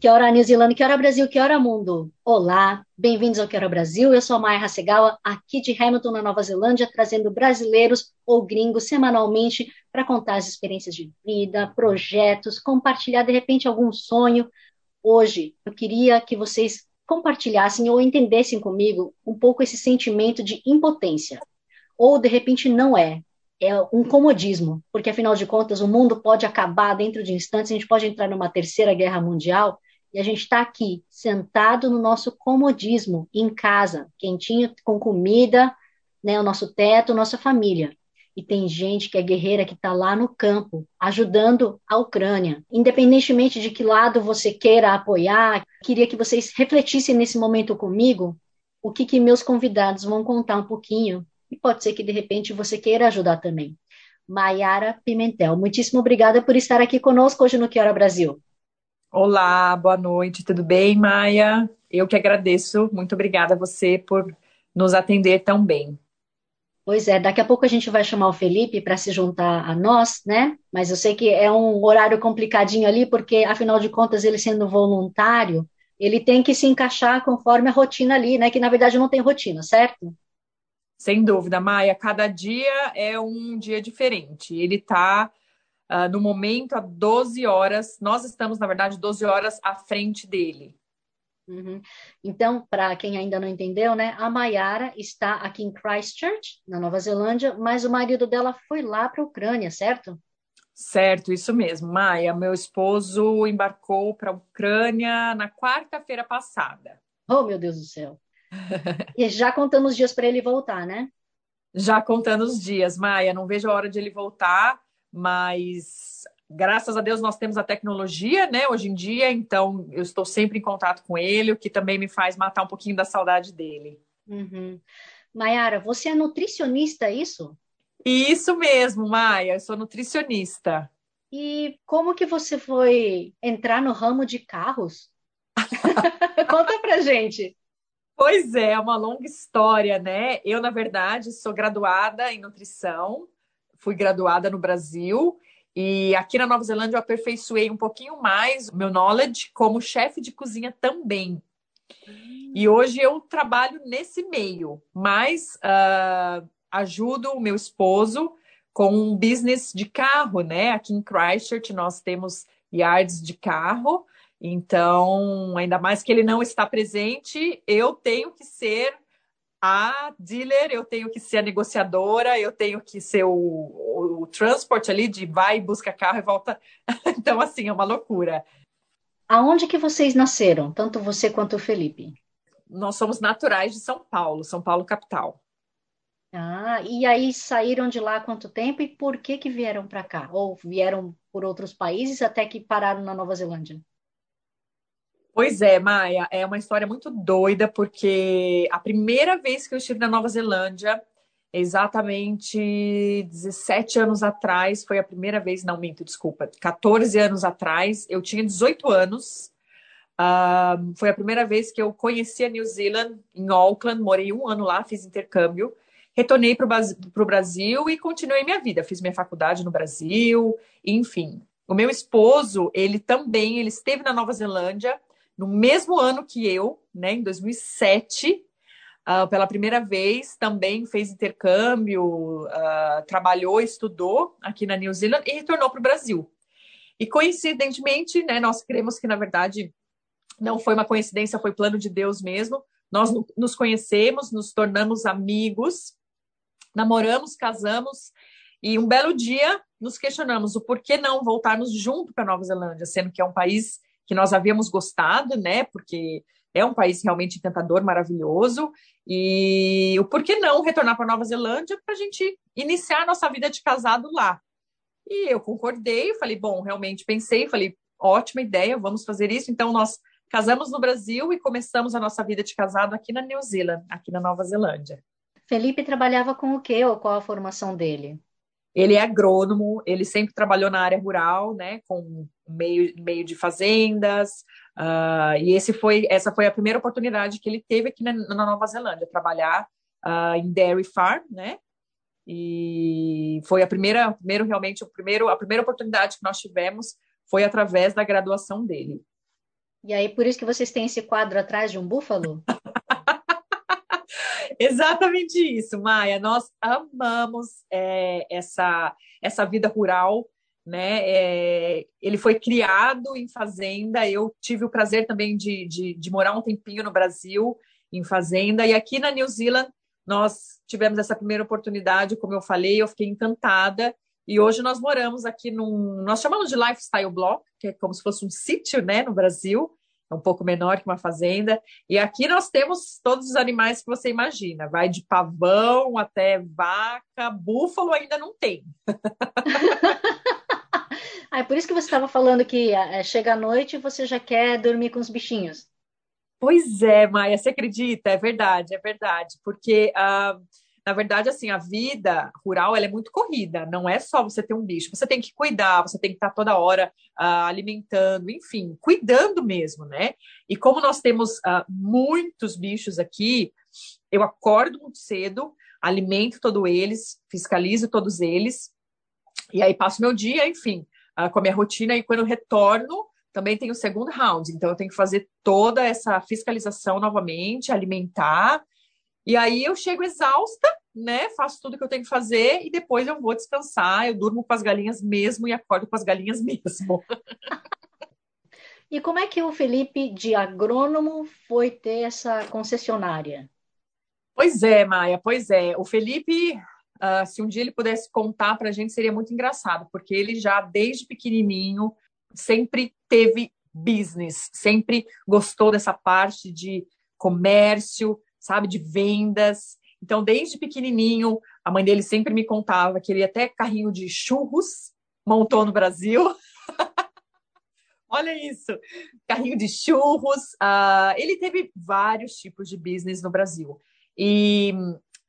Que hora New Zealand, que hora Brasil, que hora mundo. Olá, bem-vindos ao Que hora Brasil. Eu sou a Maia Hasegawa, aqui de Hamilton, na Nova Zelândia, trazendo brasileiros ou gringos semanalmente para contar as experiências de vida, projetos, compartilhar de repente algum sonho. Hoje eu queria que vocês compartilhassem ou entendessem comigo um pouco esse sentimento de impotência. Ou, de repente, não é. É um comodismo, porque, afinal de contas, o mundo pode acabar dentro de instantes, a gente pode entrar numa terceira guerra mundial, e a gente está aqui, sentado no nosso comodismo, em casa, quentinho, com comida, né, o nosso teto, nossa família e tem gente que é guerreira que está lá no campo, ajudando a Ucrânia. Independentemente de que lado você queira apoiar, queria que vocês refletissem nesse momento comigo o que, que meus convidados vão contar um pouquinho. E pode ser que de repente você queira ajudar também. Maiara Pimentel, muitíssimo obrigada por estar aqui conosco hoje no Que Hora Brasil. Olá, boa noite, tudo bem, Maia? Eu que agradeço, muito obrigada a você por nos atender tão bem. Pois é, daqui a pouco a gente vai chamar o Felipe para se juntar a nós, né? Mas eu sei que é um horário complicadinho ali, porque afinal de contas, ele sendo voluntário, ele tem que se encaixar conforme a rotina ali, né? Que na verdade não tem rotina, certo? Sem dúvida, Maia. Cada dia é um dia diferente. Ele está, uh, no momento, a 12 horas. Nós estamos, na verdade, 12 horas à frente dele. Uhum. Então, para quem ainda não entendeu, né, a Mayara está aqui em Christchurch, na Nova Zelândia, mas o marido dela foi lá para a Ucrânia, certo? Certo, isso mesmo, Maia. Meu esposo embarcou para a Ucrânia na quarta-feira passada. Oh, meu Deus do céu. e já contando os dias para ele voltar, né? Já contando os dias, Maia. Não vejo a hora de ele voltar, mas graças a Deus nós temos a tecnologia, né, hoje em dia, então eu estou sempre em contato com ele, o que também me faz matar um pouquinho da saudade dele. Uhum. Mayara, você é nutricionista, é isso? Isso mesmo, Maia, eu sou nutricionista. E como que você foi entrar no ramo de carros? Conta pra gente. Pois é, é uma longa história, né? Eu, na verdade, sou graduada em nutrição, fui graduada no Brasil e aqui na Nova Zelândia eu aperfeiçoei um pouquinho mais o meu knowledge como chefe de cozinha também. Hum. E hoje eu trabalho nesse meio, mas uh, ajudo o meu esposo com um business de carro, né? Aqui em Christchurch nós temos yards de carro, então, ainda mais que ele não está presente, eu tenho que ser a dealer, eu tenho que ser a negociadora, eu tenho que ser o, o, o transport ali de vai, busca carro e volta. então, assim, é uma loucura. Aonde que vocês nasceram, tanto você quanto o Felipe? Nós somos naturais de São Paulo, São Paulo capital. Ah, e aí saíram de lá há quanto tempo e por que que vieram para cá? Ou vieram por outros países até que pararam na Nova Zelândia? Pois é, Maia, é uma história muito doida, porque a primeira vez que eu estive na Nova Zelândia, exatamente 17 anos atrás, foi a primeira vez, não minto, desculpa, 14 anos atrás, eu tinha 18 anos. Uh, foi a primeira vez que eu conheci a New Zealand, em Auckland, morei um ano lá, fiz intercâmbio. Retornei para o Brasil e continuei minha vida. Fiz minha faculdade no Brasil, enfim. O meu esposo, ele também, ele esteve na Nova Zelândia no mesmo ano que eu, né, em 2007, uh, ah, pela primeira vez, também fez intercâmbio, uh, trabalhou, estudou aqui na New Zealand e retornou para o Brasil. E coincidentemente, né, nós cremos que, na verdade, não foi uma coincidência, foi plano de Deus mesmo. Nós nos conhecemos, nos tornamos amigos, namoramos, casamos, e um belo dia nos questionamos o porquê não voltarmos junto para Nova Zelândia, sendo que é um país que nós havíamos gostado, né? Porque é um país realmente encantador, maravilhoso. E o porquê não retornar para Nova Zelândia para a gente iniciar a nossa vida de casado lá? E eu concordei, falei, bom, realmente pensei, falei, ótima ideia, vamos fazer isso. Então, nós casamos no Brasil e começamos a nossa vida de casado aqui na New Zealand, aqui na Nova Zelândia. Felipe trabalhava com o quê ou qual a formação dele? Ele é agrônomo, ele sempre trabalhou na área rural, né, com meio, meio de fazendas, uh, e esse foi, essa foi a primeira oportunidade que ele teve aqui na, na Nova Zelândia, trabalhar uh, em dairy farm, né, e foi a primeira, primeiro realmente, o primeiro, a primeira oportunidade que nós tivemos foi através da graduação dele. E aí, por isso que vocês têm esse quadro atrás de um búfalo? Exatamente isso, Maia. Nós amamos é, essa, essa vida rural, né? É, ele foi criado em fazenda. Eu tive o prazer também de, de, de, morar um tempinho no Brasil, em fazenda, e aqui na New Zealand nós tivemos essa primeira oportunidade, como eu falei, eu fiquei encantada. E hoje nós moramos aqui num. Nós chamamos de lifestyle block, que é como se fosse um sítio né, no Brasil é um pouco menor que uma fazenda. E aqui nós temos todos os animais que você imagina, vai de pavão até vaca, búfalo ainda não tem. ah, é por isso que você estava falando que é, chega à noite e você já quer dormir com os bichinhos. Pois é, Maia, você acredita? É verdade, é verdade. Porque uh, na verdade, assim, a vida rural ela é muito corrida, não é só você ter um bicho, você tem que cuidar, você tem que estar toda hora uh, alimentando, enfim, cuidando mesmo, né? E como nós temos uh, muitos bichos aqui, eu acordo muito cedo, alimento todos eles, fiscalizo todos eles, e aí passo meu dia, enfim, uh, com a minha rotina, e quando eu retorno, também tem o segundo round, então eu tenho que fazer toda essa fiscalização novamente, alimentar, e aí eu chego exausta, né? Faço tudo que eu tenho que fazer e depois eu vou descansar. Eu durmo com as galinhas mesmo e acordo com as galinhas mesmo. e como é que o Felipe, de agrônomo, foi ter essa concessionária? Pois é, Maia, pois é. O Felipe, uh, se um dia ele pudesse contar para a gente, seria muito engraçado, porque ele já, desde pequenininho, sempre teve business, sempre gostou dessa parte de comércio, sabe, de vendas. Então, desde pequenininho, a mãe dele sempre me contava que ele até carrinho de churros montou no Brasil. Olha isso, carrinho de churros. Uh, ele teve vários tipos de business no Brasil. E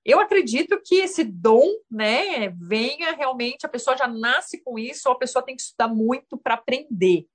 eu acredito que esse dom, né, venha realmente, a pessoa já nasce com isso, ou a pessoa tem que estudar muito para aprender.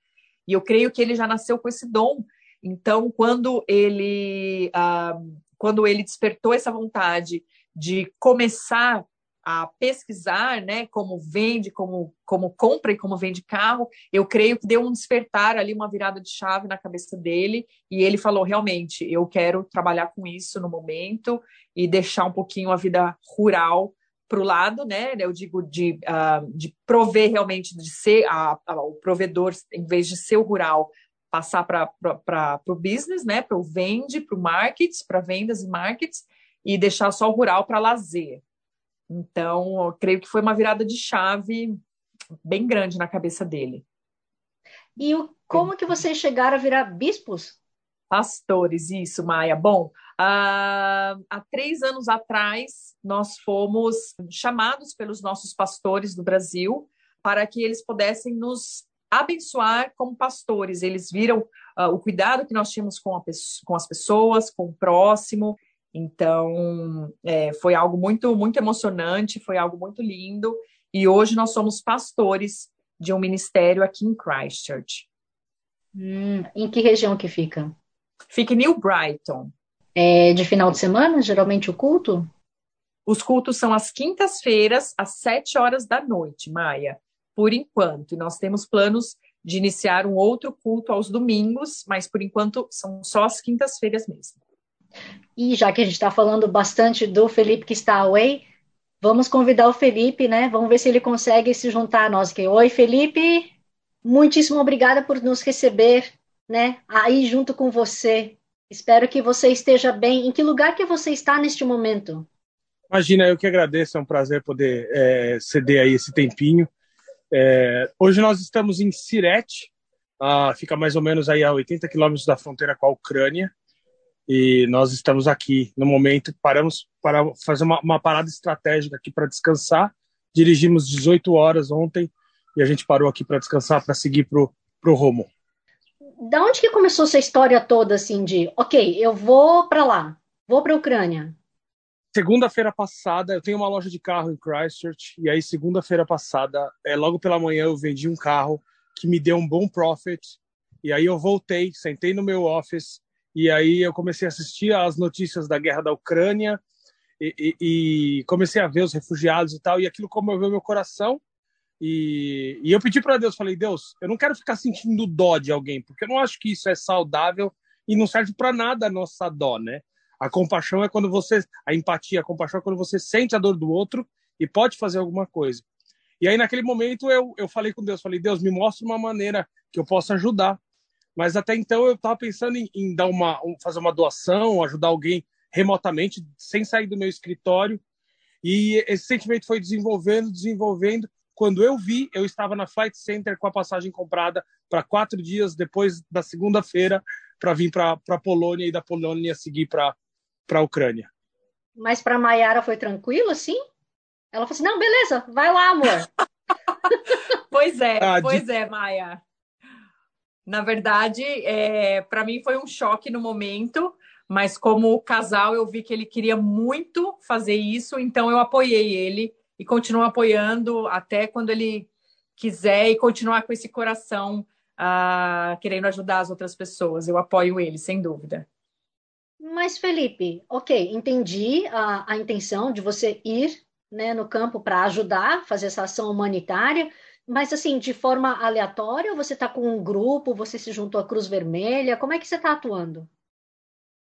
E eu creio que ele já nasceu com esse dom. Então, quando ele uh, quando ele despertou essa vontade de começar a pesquisar, né, como vende, como, como compra e como vende carro, eu creio que deu um despertar ali, uma virada de chave na cabeça dele, e ele falou, realmente, eu quero trabalhar com isso no momento e deixar um pouquinho a vida rural para o lado, né, eu digo de, uh, de prover realmente, de ser a, a, o provedor, em vez de ser o rural, passar para o business, né, para o vende, para o market, para vendas e markets, e deixar só o rural para lazer. Então, eu creio que foi uma virada de chave bem grande na cabeça dele. E o, como que vocês chegaram a virar bispos? Pastores, isso, Maia. Bom, uh, há três anos atrás, nós fomos chamados pelos nossos pastores do Brasil para que eles pudessem nos abençoar como pastores. Eles viram uh, o cuidado que nós tínhamos com, com, as pessoas, com o próximo. Então, é, foi algo muito, muito emocionante, foi algo muito lindo. E hoje nós somos pastores de um ministério aqui em Christchurch. Hum, em que região que fica? Fica em New Brighton. É de final de semana, geralmente o culto? Os cultos são às quintas-feiras, às sete horas da noite, Maia por enquanto. E nós temos planos de iniciar um outro culto aos domingos, mas por enquanto são só as quintas-feiras mesmo. E já que a gente está falando bastante do Felipe que está away, vamos convidar o Felipe, né? Vamos ver se ele consegue se juntar a nós aqui. Oi, Felipe! Muitíssimo obrigada por nos receber, né? Aí junto com você. Espero que você esteja bem. Em que lugar que você está neste momento? Imagina, eu que agradeço, é um prazer poder é, ceder aí esse tempinho é, hoje nós estamos em Sirete, uh, fica mais ou menos aí a 80 quilômetros da fronteira com a Ucrânia, e nós estamos aqui no momento, paramos para fazer uma, uma parada estratégica aqui para descansar. Dirigimos 18 horas ontem e a gente parou aqui para descansar, para seguir para o Romo. Da onde que começou essa história toda, assim, de, ok, eu vou para lá, vou para a Ucrânia? Segunda-feira passada, eu tenho uma loja de carro em Christchurch, e aí segunda-feira passada, é, logo pela manhã, eu vendi um carro que me deu um bom profit, e aí eu voltei, sentei no meu office, e aí eu comecei a assistir as notícias da guerra da Ucrânia, e, e, e comecei a ver os refugiados e tal, e aquilo comoveu meu coração, e, e eu pedi para Deus, falei, Deus, eu não quero ficar sentindo dó de alguém, porque eu não acho que isso é saudável e não serve para nada a nossa dó, né? A compaixão é quando você, a empatia, a compaixão é quando você sente a dor do outro e pode fazer alguma coisa. E aí naquele momento eu, eu falei com Deus, falei, Deus, me mostra uma maneira que eu possa ajudar. Mas até então eu estava pensando em, em, dar uma, fazer uma doação, ajudar alguém remotamente, sem sair do meu escritório. E esse sentimento foi desenvolvendo, desenvolvendo. Quando eu vi, eu estava na Flight Center com a passagem comprada para quatro dias depois da segunda-feira para vir para a Polônia e da Polônia seguir para a Ucrânia. Mas para Maiara foi tranquilo, assim? Ela falou assim: não, beleza, vai lá, amor. pois é, ah, pois de... é, Maia. Na verdade, é, para mim foi um choque no momento, mas como casal eu vi que ele queria muito fazer isso, então eu apoiei ele e continuo apoiando até quando ele quiser e continuar com esse coração uh, querendo ajudar as outras pessoas. Eu apoio ele, sem dúvida. Mas, Felipe, ok, entendi a, a intenção de você ir né, no campo para ajudar, fazer essa ação humanitária, mas assim, de forma aleatória, você está com um grupo, você se juntou à Cruz Vermelha, como é que você está atuando?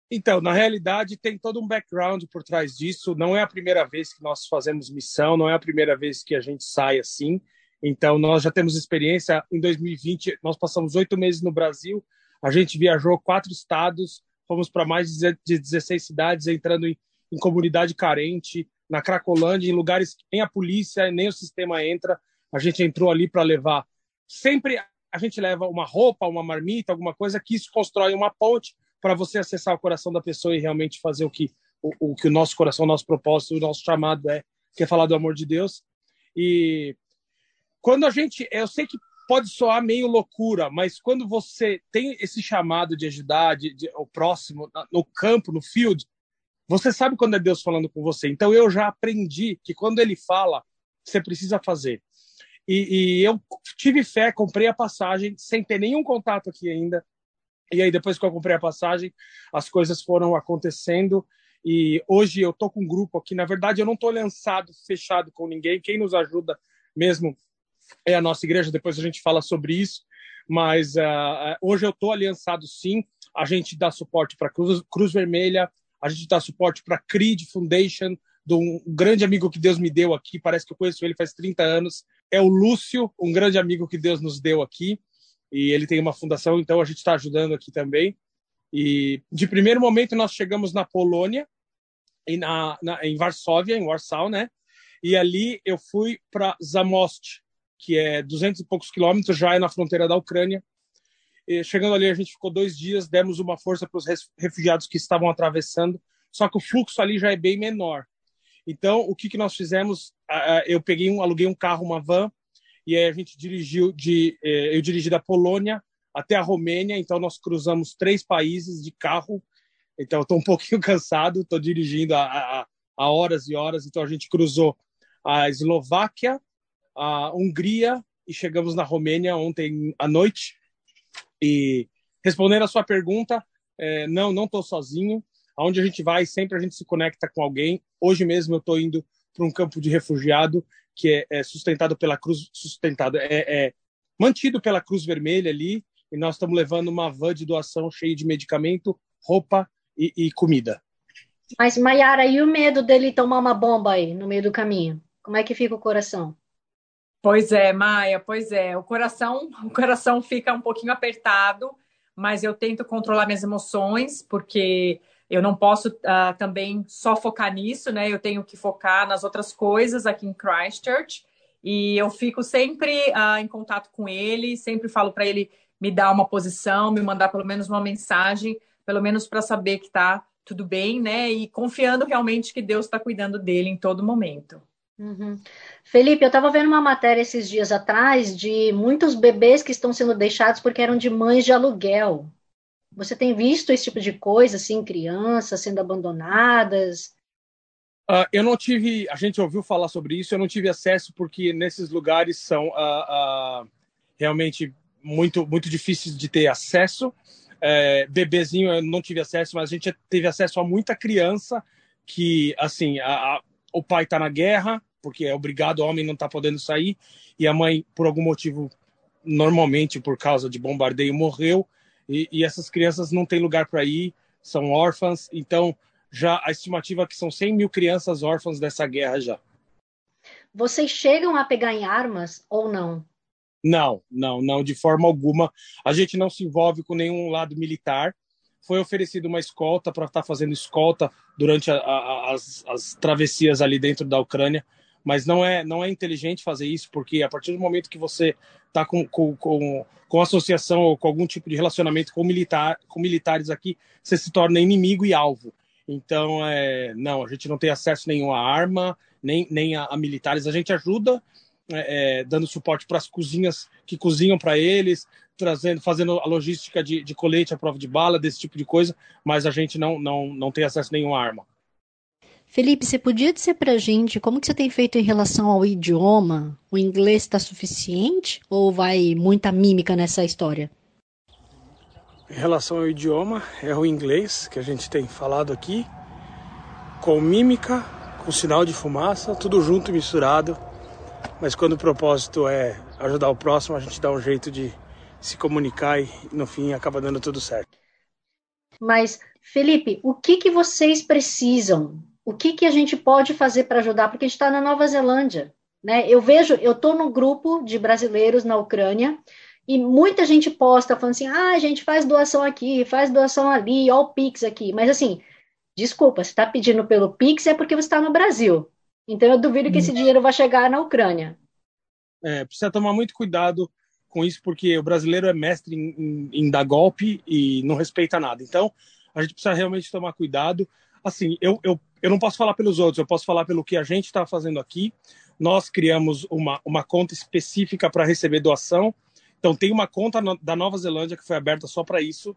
Então, na realidade, tem todo um background por trás disso. Não é a primeira vez que nós fazemos missão, não é a primeira vez que a gente sai assim. Então, nós já temos experiência. Em 2020, nós passamos oito meses no Brasil. A gente viajou quatro estados, fomos para mais de 16 cidades, entrando em, em comunidade carente, na Cracolândia, em lugares que nem a polícia nem o sistema entra. A gente entrou ali para levar. Sempre a gente leva uma roupa, uma marmita, alguma coisa que isso constrói uma ponte para você acessar o coração da pessoa e realmente fazer o que o, o que o nosso coração, o nosso propósito, o nosso chamado é, que é falar do amor de Deus. E quando a gente, eu sei que pode soar meio loucura, mas quando você tem esse chamado de ajudar de, de, o próximo no campo, no field, você sabe quando é Deus falando com você. Então eu já aprendi que quando Ele fala, você precisa fazer. E, e eu tive fé, comprei a passagem sem ter nenhum contato aqui ainda. E aí, depois que eu comprei a passagem, as coisas foram acontecendo. E hoje eu tô com um grupo aqui. Na verdade, eu não tô lançado, fechado com ninguém. Quem nos ajuda mesmo é a nossa igreja. Depois a gente fala sobre isso. Mas uh, hoje eu tô aliançado sim. A gente dá suporte para Cruz, Cruz Vermelha, a gente dá suporte para Creed Foundation, de um grande amigo que Deus me deu aqui. Parece que eu conheço ele faz 30 anos. É o Lúcio, um grande amigo que Deus nos deu aqui e ele tem uma fundação, então a gente está ajudando aqui também. E de primeiro momento nós chegamos na Polônia, em, na, na, em Varsóvia, em Warsaw, né? E ali eu fui para Zamost, que é 200 e poucos quilômetros, já é na fronteira da Ucrânia. E chegando ali, a gente ficou dois dias, demos uma força para os refugiados que estavam atravessando, só que o fluxo ali já é bem menor. Então, o que, que nós fizemos? Eu peguei um, aluguei um carro, uma van, e aí a gente dirigiu de eh, eu dirigi da Polônia até a Romênia, então nós cruzamos três países de carro. Então estou um pouquinho cansado, estou dirigindo há, horas e horas. Então a gente cruzou a Eslováquia, a Hungria e chegamos na Romênia ontem à noite. E respondendo a sua pergunta, é, não, não estou sozinho. Aonde a gente vai, sempre a gente se conecta com alguém. Hoje mesmo eu estou indo para um campo de refugiado que é, é sustentado pela Cruz, sustentado, é, é, mantido pela Cruz Vermelha ali, e nós estamos levando uma van de doação cheia de medicamento, roupa e, e comida. Mas, Mayara, e o medo dele tomar uma bomba aí no meio do caminho? Como é que fica o coração? Pois é, Maia, pois é. O coração, o coração fica um pouquinho apertado, mas eu tento controlar minhas emoções, porque eu não posso uh, também só focar nisso, né? Eu tenho que focar nas outras coisas aqui em Christchurch. E eu fico sempre uh, em contato com ele, sempre falo para ele me dar uma posição, me mandar pelo menos uma mensagem, pelo menos para saber que está tudo bem, né? E confiando realmente que Deus está cuidando dele em todo momento. Uhum. Felipe, eu estava vendo uma matéria esses dias atrás de muitos bebês que estão sendo deixados porque eram de mães de aluguel. Você tem visto esse tipo de coisa, assim, crianças sendo abandonadas? Uh, eu não tive, a gente ouviu falar sobre isso, eu não tive acesso porque nesses lugares são uh, uh, realmente muito, muito difíceis de ter acesso. É, bebezinho eu não tive acesso, mas a gente teve acesso a muita criança que, assim, a, a, o pai está na guerra, porque é obrigado, o homem não está podendo sair, e a mãe, por algum motivo, normalmente por causa de bombardeio, morreu, e, e essas crianças não têm lugar para ir, são órfãs, então já a estimativa é que são 100 mil crianças órfãs dessa guerra já. Vocês chegam a pegar em armas ou não? Não, não, não, de forma alguma. A gente não se envolve com nenhum lado militar foi oferecido uma escolta para estar tá fazendo escolta durante a, a, as, as travessias ali dentro da Ucrânia, mas não é não é inteligente fazer isso porque a partir do momento que você está com, com, com, com associação ou com algum tipo de relacionamento com militar com militares aqui, você se torna inimigo e alvo. Então, é, não, a gente não tem acesso nenhum à arma, nem, nem a, a militares. A gente ajuda é, é, dando suporte para as cozinhas que cozinham para eles, trazendo, fazendo a logística de, de colete à prova de bala, desse tipo de coisa, mas a gente não, não, não tem acesso a nenhuma arma. Felipe, você podia dizer para a gente como que você tem feito em relação ao idioma? O inglês está suficiente ou vai muita mímica nessa história? Em relação ao idioma, é o inglês que a gente tem falado aqui, com mímica, com sinal de fumaça, tudo junto e misturado. Mas quando o propósito é ajudar o próximo, a gente dá um jeito de se comunicar e no fim acaba dando tudo certo. Mas, Felipe, o que, que vocês precisam? O que, que a gente pode fazer para ajudar? Porque a gente está na Nova Zelândia. Né? Eu vejo, eu estou no grupo de brasileiros na Ucrânia e muita gente posta falando assim: ah, a gente faz doação aqui, faz doação ali, ó o Pix aqui. Mas assim, desculpa, você está pedindo pelo Pix é porque você está no Brasil. Então eu duvido que esse hum. dinheiro vai chegar na Ucrânia. É, precisa tomar muito cuidado com isso, porque o brasileiro é mestre em, em, em, dar golpe e não respeita nada. Então, a gente precisa realmente tomar cuidado. Assim, eu, eu, eu não posso falar pelos outros, eu posso falar pelo que a gente está fazendo aqui. Nós criamos uma, uma conta específica para receber doação. Então, tem uma conta da Nova Zelândia que foi aberta só para isso.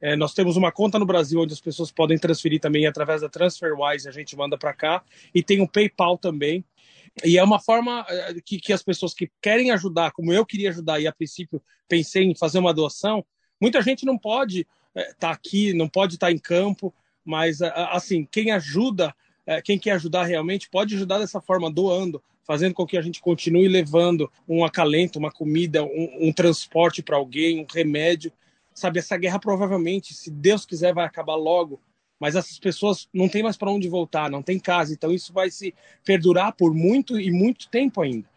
É, nós temos uma conta no Brasil onde as pessoas podem transferir também através da TransferWise, a gente manda para cá. E tem um PayPal também, e é uma forma eh, que, que as pessoas que querem ajudar, como eu queria ajudar, e a princípio pensei em fazer uma doação, muita gente não pode estar é, tá aqui, não pode estar tá em campo, mas assim, quem ajuda, é, quem quer ajudar realmente, pode ajudar dessa forma, doando, fazendo com que a gente continue levando um acalento, uma comida, um, um transporte para alguém, um remédio. Sabe, essa guerra provavelmente, se Deus quiser, vai acabar logo mas essas pessoas não têm mais para onde voltar, não tem casa, então isso vai se perdurar por muito e muito tempo ainda.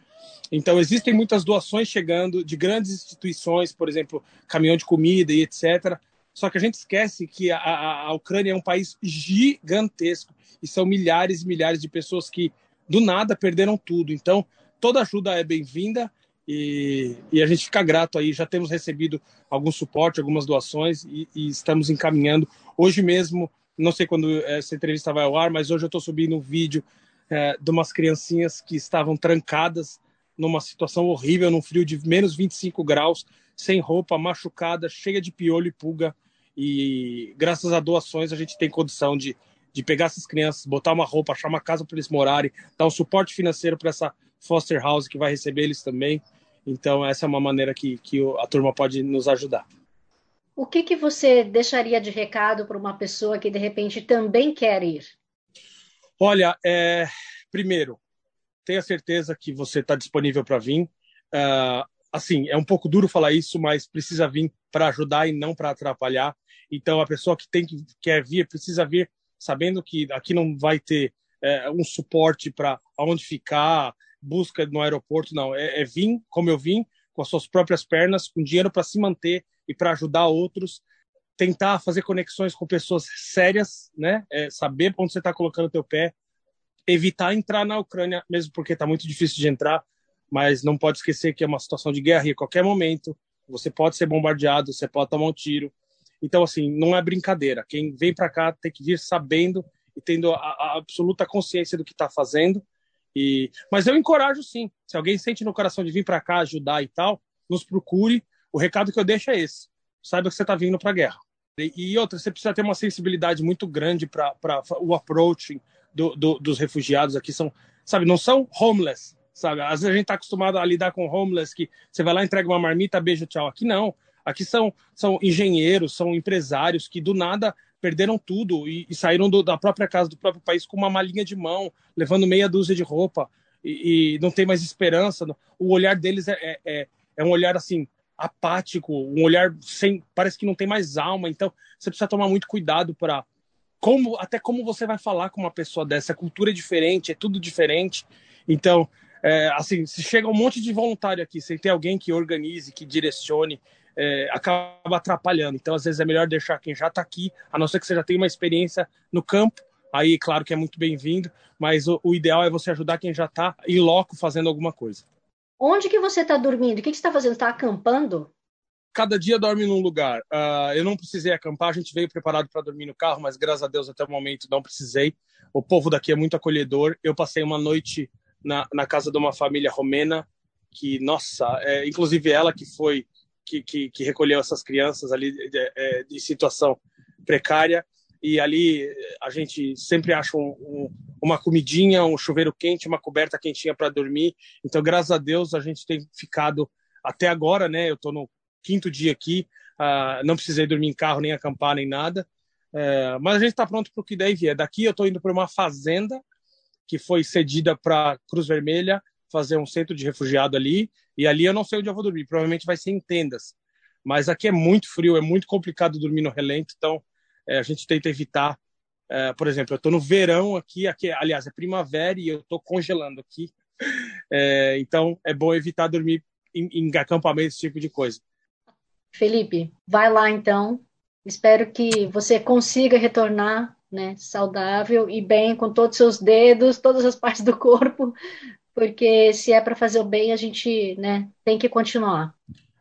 Então existem muitas doações chegando de grandes instituições, por exemplo, caminhão de comida e etc. Só que a gente esquece que a, a, Ucrânia é um país gigantesco e são milhares e milhares de pessoas que do nada perderam tudo. Então toda ajuda é bem-vinda e, e, a gente fica grato aí. Já temos recebido algum suporte, algumas doações e, e estamos encaminhando. Hoje mesmo não sei quando essa entrevista vai ao ar, mas hoje eu estou subindo um vídeo é, de umas criancinhas que estavam trancadas numa situação horrível, num frio de menos 25 graus, sem roupa, machucada, cheia de piolho e pulga. E graças a doações a gente tem condição de, de pegar essas crianças, botar uma roupa, achar uma casa para eles morarem, dar um suporte financeiro para essa foster house que vai receber eles também. Então, essa é uma maneira que, que a turma pode nos ajudar. O que, que você deixaria de recado para uma pessoa que de repente também quer ir? Olha, é, primeiro, tenha certeza que você está disponível para vir. Uh, assim, é um pouco duro falar isso, mas precisa vir para ajudar e não para atrapalhar. Então, a pessoa que tem que quer vir precisa vir sabendo que aqui não vai ter é, um suporte para onde ficar, busca no aeroporto, não. É, é vir como eu vim, com as suas próprias pernas, com dinheiro para se manter e para ajudar outros, tentar fazer conexões com pessoas sérias, né? É, saber onde você está colocando o teu pé, evitar entrar na Ucrânia, mesmo porque está muito difícil de entrar, mas não pode esquecer que é uma situação de guerra e a qualquer momento você pode ser bombardeado, você pode tomar um tiro. Então, assim, não é brincadeira. Quem vem para cá tem que vir sabendo e tendo a, a absoluta consciência do que está fazendo E, mas eu encorajo sim. Se alguém sente no coração de vir para cá ajudar e tal, nos procure. O recado que eu deixo é esse: saiba que você está vindo para a guerra. E, outra, você precisa ter uma sensibilidade muito grande para o approach do, do, dos refugiados aqui. São, sabe, não são homeless, sabe? Às vezes a gente está acostumado a lidar com homeless que você vai lá, entrega uma marmita, beijo, tchau. Aqui não. Aqui são, são engenheiros, são empresários que do nada perderam tudo e, e saíram do, da própria casa, do próprio país com uma malinha de mão, levando meia dúzia de roupa e, e não tem mais esperança. O olhar deles é, é, é um olhar assim apático, um olhar sem, parece que não tem mais alma. Então você precisa tomar muito cuidado para como até como você vai falar com uma pessoa dessa. A cultura é diferente, é tudo diferente. Então é, assim, se chega um monte de voluntário aqui, sem ter alguém que organize, que direcione, é, acaba atrapalhando. Então, às vezes, é melhor deixar quem já está aqui, a não ser que você já tenha uma experiência no campo. Aí, claro que é muito bem-vindo, mas o, o, ideal é você ajudar quem já está em loco fazendo alguma coisa. Onde que você está dormindo? O que, que você está fazendo? Está acampando? Cada dia dorme num lugar. Uh, eu não precisei acampar, a gente veio preparado para dormir no carro, mas graças a Deus até o momento não precisei. O povo daqui é muito acolhedor. Eu passei uma noite na, na casa de uma família romena que, nossa, é, inclusive ela que foi que, que, que recolheu essas crianças ali de, é, de, situação precária e ali a gente sempre acha um, um, uma comidinha, um chuveiro quente, uma coberta quentinha para dormir. Então, graças a Deus, a gente tem ficado até agora, né? Eu estou no quinto dia aqui, uh, não precisei dormir em carro, nem acampar, nem nada. Uh, mas a gente está pronto para o que daí vier. Daqui eu estou indo para uma fazenda que foi cedida para Cruz Vermelha fazer um centro de refugiado ali, e ali eu não sei onde eu vou dormir, provavelmente vai ser em tendas. Mas aqui é muito frio, é muito complicado dormir no relento, então a gente tenta evitar. É, por exemplo, eu estou no verão aqui, aqui, aliás, é primavera e eu estou congelando aqui. É, então é bom evitar dormir em, em acampamento, esse tipo de coisa. Felipe, vai lá então. Espero que você consiga retornar né, saudável e bem com todos os seus dedos, todas as partes do corpo, porque se é para fazer o bem, a gente né, tem que continuar.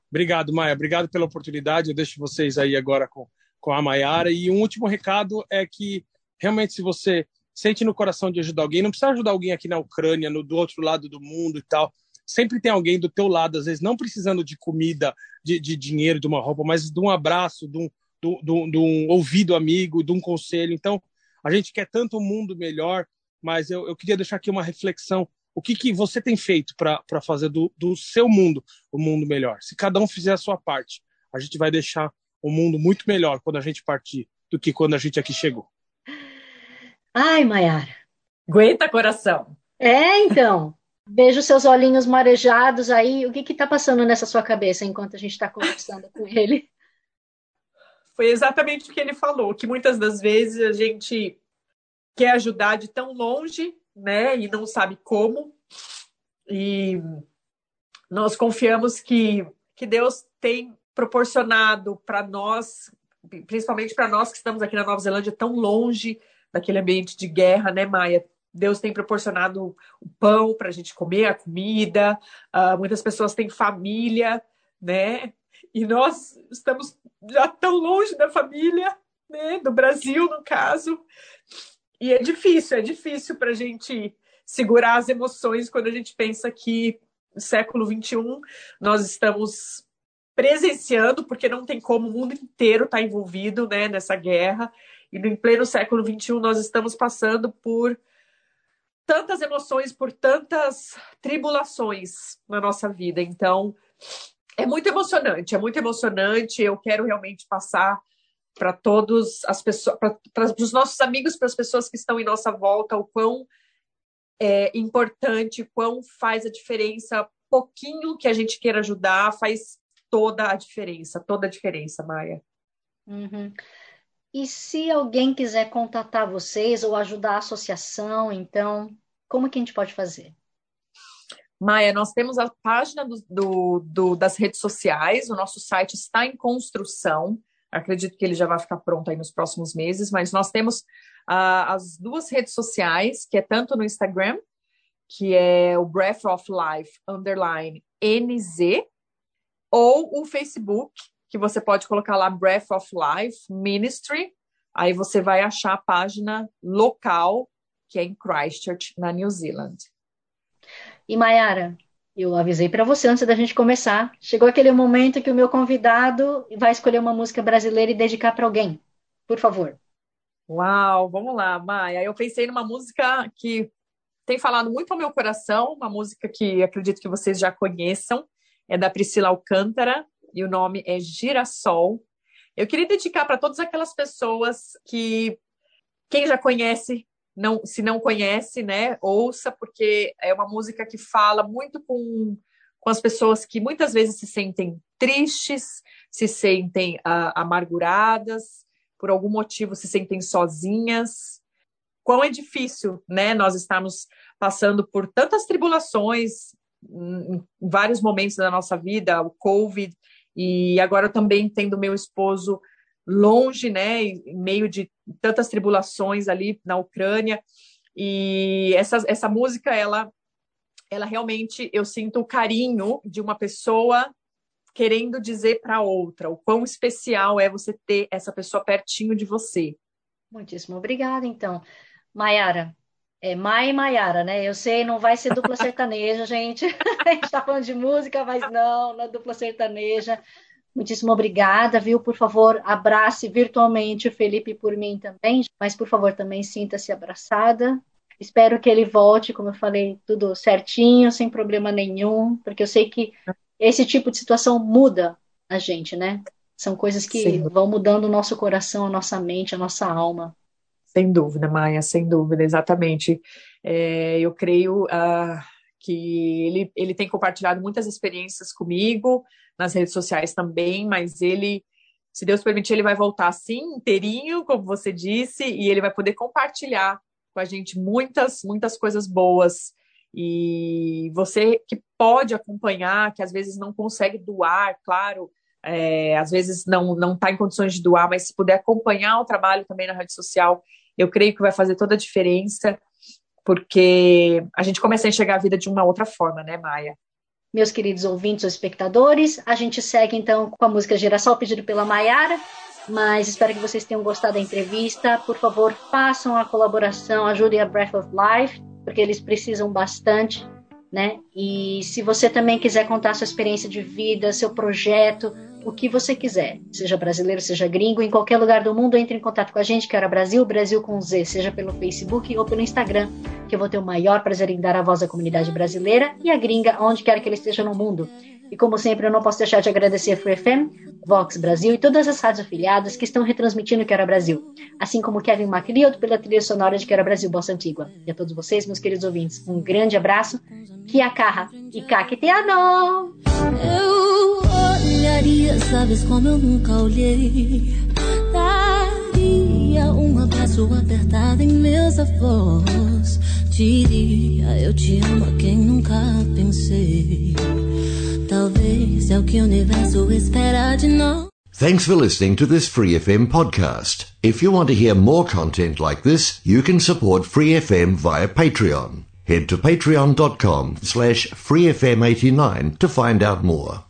Obrigado, Maia. Obrigado pela oportunidade. Eu deixo vocês aí agora com, com a Maiara. E um último recado é que, realmente, se você sente no coração de ajudar alguém, não precisa ajudar alguém aqui na Ucrânia, no, do outro lado do mundo e tal. Sempre tem alguém do teu lado, às vezes não precisando de comida, de, de dinheiro, de uma roupa, mas de um abraço, de um, de, de, de um ouvido amigo, de um conselho. Então, a gente quer tanto um mundo melhor, mas eu, eu queria deixar aqui uma reflexão o que, que você tem feito para fazer do, do seu mundo o um mundo melhor? Se cada um fizer a sua parte, a gente vai deixar o mundo muito melhor quando a gente partir do que quando a gente aqui chegou. Ai, Maiara. Aguenta, coração. É, então. Vejo seus olhinhos marejados aí. O que está passando nessa sua cabeça enquanto a gente está conversando com ele? Foi exatamente o que ele falou, que muitas das vezes a gente quer ajudar de tão longe né? E não sabe como. E nós confiamos que, que Deus tem proporcionado para nós, principalmente para nós que estamos aqui na Nova Zelândia, tão longe daquele ambiente de guerra, né, Maia? Deus tem proporcionado o pão para a gente comer, a comida. Uh, muitas pessoas têm família, né? E nós estamos já tão longe da família, né? Do Brasil, no caso. E é difícil, é difícil para a gente segurar as emoções quando a gente pensa que no século XXI nós estamos presenciando, porque não tem como o mundo inteiro estar tá envolvido né, nessa guerra, e no pleno século XXI nós estamos passando por tantas emoções, por tantas tribulações na nossa vida. Então, é muito emocionante, é muito emocionante. Eu quero realmente passar para todos as pessoas, para os nossos amigos, para as pessoas que estão em nossa volta, o quão é importante, quão faz a diferença, pouquinho que a gente queira ajudar faz toda a diferença, toda a diferença, Maia. Uhum. E se alguém quiser contatar vocês ou ajudar a associação, então, como que a gente pode fazer? Maia, nós temos a página do, do, do, das redes sociais, o nosso site está em construção. Acredito que ele já vai ficar pronto aí nos próximos meses, mas nós temos uh, as duas redes sociais, que é tanto no Instagram, que é o Breath of Life underline NZ, ou o Facebook, que você pode colocar lá Breath of Life Ministry, aí você vai achar a página local, que é em Christchurch, na New Zealand. E Mayara, eu avisei para você antes da gente começar. Chegou aquele momento que o meu convidado vai escolher uma música brasileira e dedicar para alguém. Por favor. Uau, vamos lá, Maia. Eu pensei numa música que tem falado muito ao meu coração, uma música que acredito que vocês já conheçam, é da Priscila Alcântara e o nome é Girassol. Eu queria dedicar para todas aquelas pessoas que quem já conhece não, se não conhece, né, ouça, porque é uma música que fala muito com, com as pessoas que muitas vezes se sentem tristes, se sentem uh, amarguradas, por algum motivo se sentem sozinhas. Quão é difícil, né, nós estamos passando por tantas tribulações em vários momentos da nossa vida, o Covid, e agora também tendo meu esposo longe, né, em meio de tantas tribulações ali na Ucrânia. E essa, essa música, ela, ela realmente, eu sinto o carinho de uma pessoa querendo dizer para outra o quão especial é você ter essa pessoa pertinho de você. Muitíssimo obrigada, então. Maiara, é Mai e Maiara, né? Eu sei, não vai ser dupla sertaneja, gente. A gente está falando de música, mas não, não é dupla sertaneja. Muitíssimo obrigada, viu? Por favor, abrace virtualmente o Felipe por mim também, mas por favor também sinta-se abraçada. Espero que ele volte, como eu falei, tudo certinho, sem problema nenhum, porque eu sei que esse tipo de situação muda a gente, né? São coisas que Sim. vão mudando o nosso coração, a nossa mente, a nossa alma. Sem dúvida, Maia, sem dúvida, exatamente. É, eu creio uh, que ele, ele tem compartilhado muitas experiências comigo, nas redes sociais também, mas ele, se Deus permitir, ele vai voltar assim, inteirinho, como você disse, e ele vai poder compartilhar com a gente muitas, muitas coisas boas. E você que pode acompanhar, que às vezes não consegue doar, claro, é, às vezes não não está em condições de doar, mas se puder acompanhar o trabalho também na rede social, eu creio que vai fazer toda a diferença, porque a gente começa a enxergar a vida de uma outra forma, né, Maia? meus queridos ouvintes ou espectadores. A gente segue então com a música Girassol, pedido pela Maiara. Mas espero que vocês tenham gostado da entrevista. Por favor, façam a colaboração, ajudem a Breath of Life, porque eles precisam bastante, né? E se você também quiser contar sua experiência de vida, seu projeto, o que você quiser, seja brasileiro, seja gringo, em qualquer lugar do mundo, entre em contato com a gente, que era Brasil, Brasil com Z, seja pelo Facebook ou pelo Instagram, que eu vou ter o maior prazer em dar a voz à comunidade brasileira e à gringa, onde quer que ele esteja no mundo. E como sempre, eu não posso deixar de agradecer a Free FM, Vox Brasil e todas as rádios afiliadas que estão retransmitindo Quero Brasil, assim como Kevin MacLeod pela trilha sonora de Quero Brasil Bossa Antigua. E a todos vocês, meus queridos ouvintes, um grande abraço, Kia Carra e Kakiteano! olharia, sabes como eu nunca olhei. Daria um abraço apertado em meus avós. Diria, eu te amo a quem nunca pensei. Talvez é o que o universo espera de nós. Thanks for listening to this Free FM podcast. If you want to hear more content like this, you can support Free FM via Patreon. Head to patreon.com slash freefm89 to find out more.